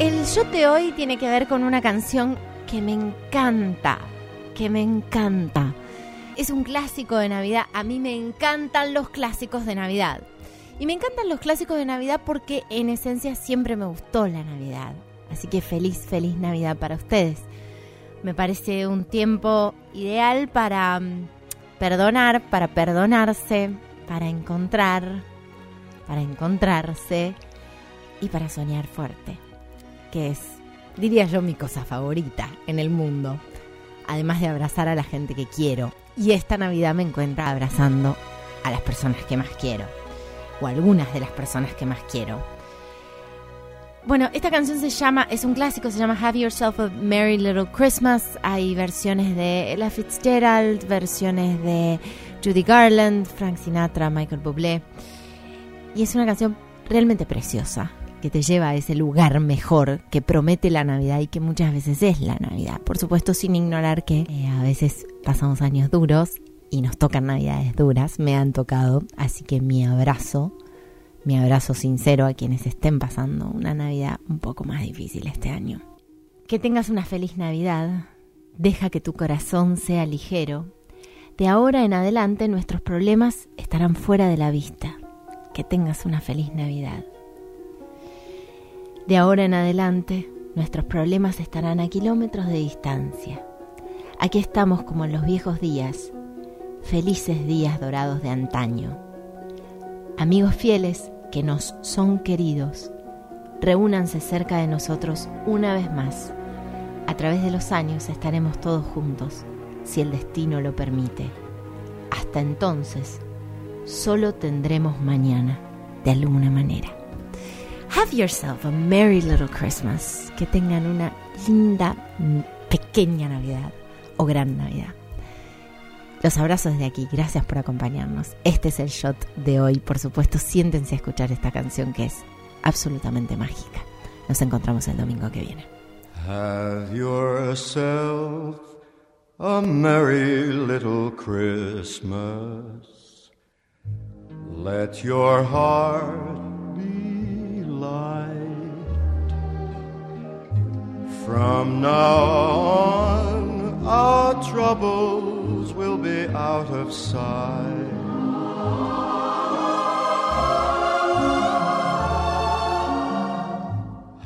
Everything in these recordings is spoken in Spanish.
El shot de hoy tiene que ver con una canción que me encanta, que me encanta. Es un clásico de Navidad. A mí me encantan los clásicos de Navidad. Y me encantan los clásicos de Navidad porque en esencia siempre me gustó la Navidad. Así que feliz, feliz Navidad para ustedes. Me parece un tiempo ideal para mm, perdonar, para perdonarse, para encontrar, para encontrarse y para soñar fuerte que es, diría yo, mi cosa favorita en el mundo, además de abrazar a la gente que quiero. Y esta Navidad me encuentra abrazando a las personas que más quiero, o algunas de las personas que más quiero. Bueno, esta canción se llama, es un clásico, se llama Have Yourself a Merry Little Christmas. Hay versiones de Ella Fitzgerald, versiones de Judy Garland, Frank Sinatra, Michael Bublé. Y es una canción realmente preciosa que te lleva a ese lugar mejor que promete la Navidad y que muchas veces es la Navidad. Por supuesto, sin ignorar que eh, a veces pasamos años duros y nos tocan Navidades duras, me han tocado, así que mi abrazo, mi abrazo sincero a quienes estén pasando una Navidad un poco más difícil este año. Que tengas una feliz Navidad, deja que tu corazón sea ligero. De ahora en adelante nuestros problemas estarán fuera de la vista. Que tengas una feliz Navidad. De ahora en adelante, nuestros problemas estarán a kilómetros de distancia. Aquí estamos como en los viejos días, felices días dorados de antaño. Amigos fieles que nos son queridos, reúnanse cerca de nosotros una vez más. A través de los años estaremos todos juntos, si el destino lo permite. Hasta entonces, solo tendremos mañana, de alguna manera. Have yourself a merry little Christmas. Que tengan una linda, pequeña Navidad o gran Navidad. Los abrazos de aquí, gracias por acompañarnos. Este es el shot de hoy. Por supuesto, siéntense a escuchar esta canción que es absolutamente mágica. Nos encontramos el domingo que viene. Have yourself a merry little Christmas. Let your heart From now on, our troubles will be out of sight.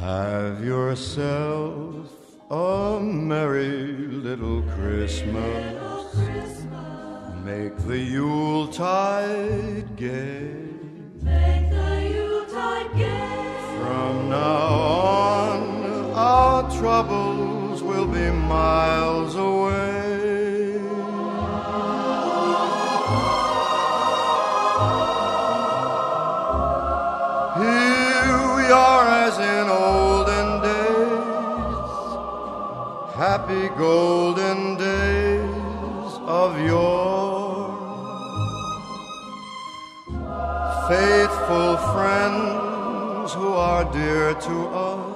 Have yourself a merry little Christmas. Make the Yuletide gay. Troubles will be miles away. Here we are as in olden days, happy golden days of yore. Faithful friends who are dear to us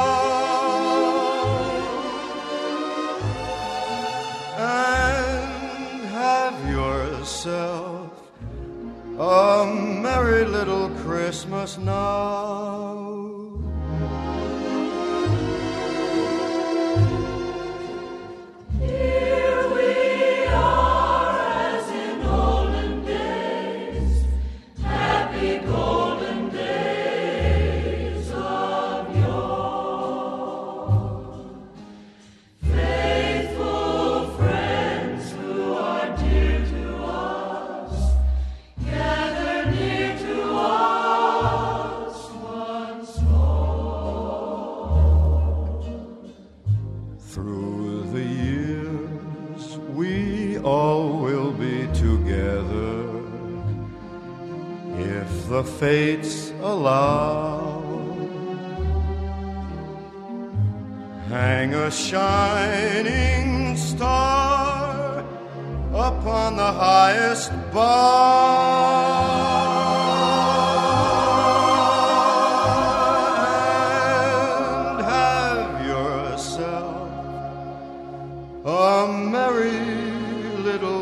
A merry little Christmas now. Through the years, we all will be together. If the fates allow, hang a shining star upon the highest bar. little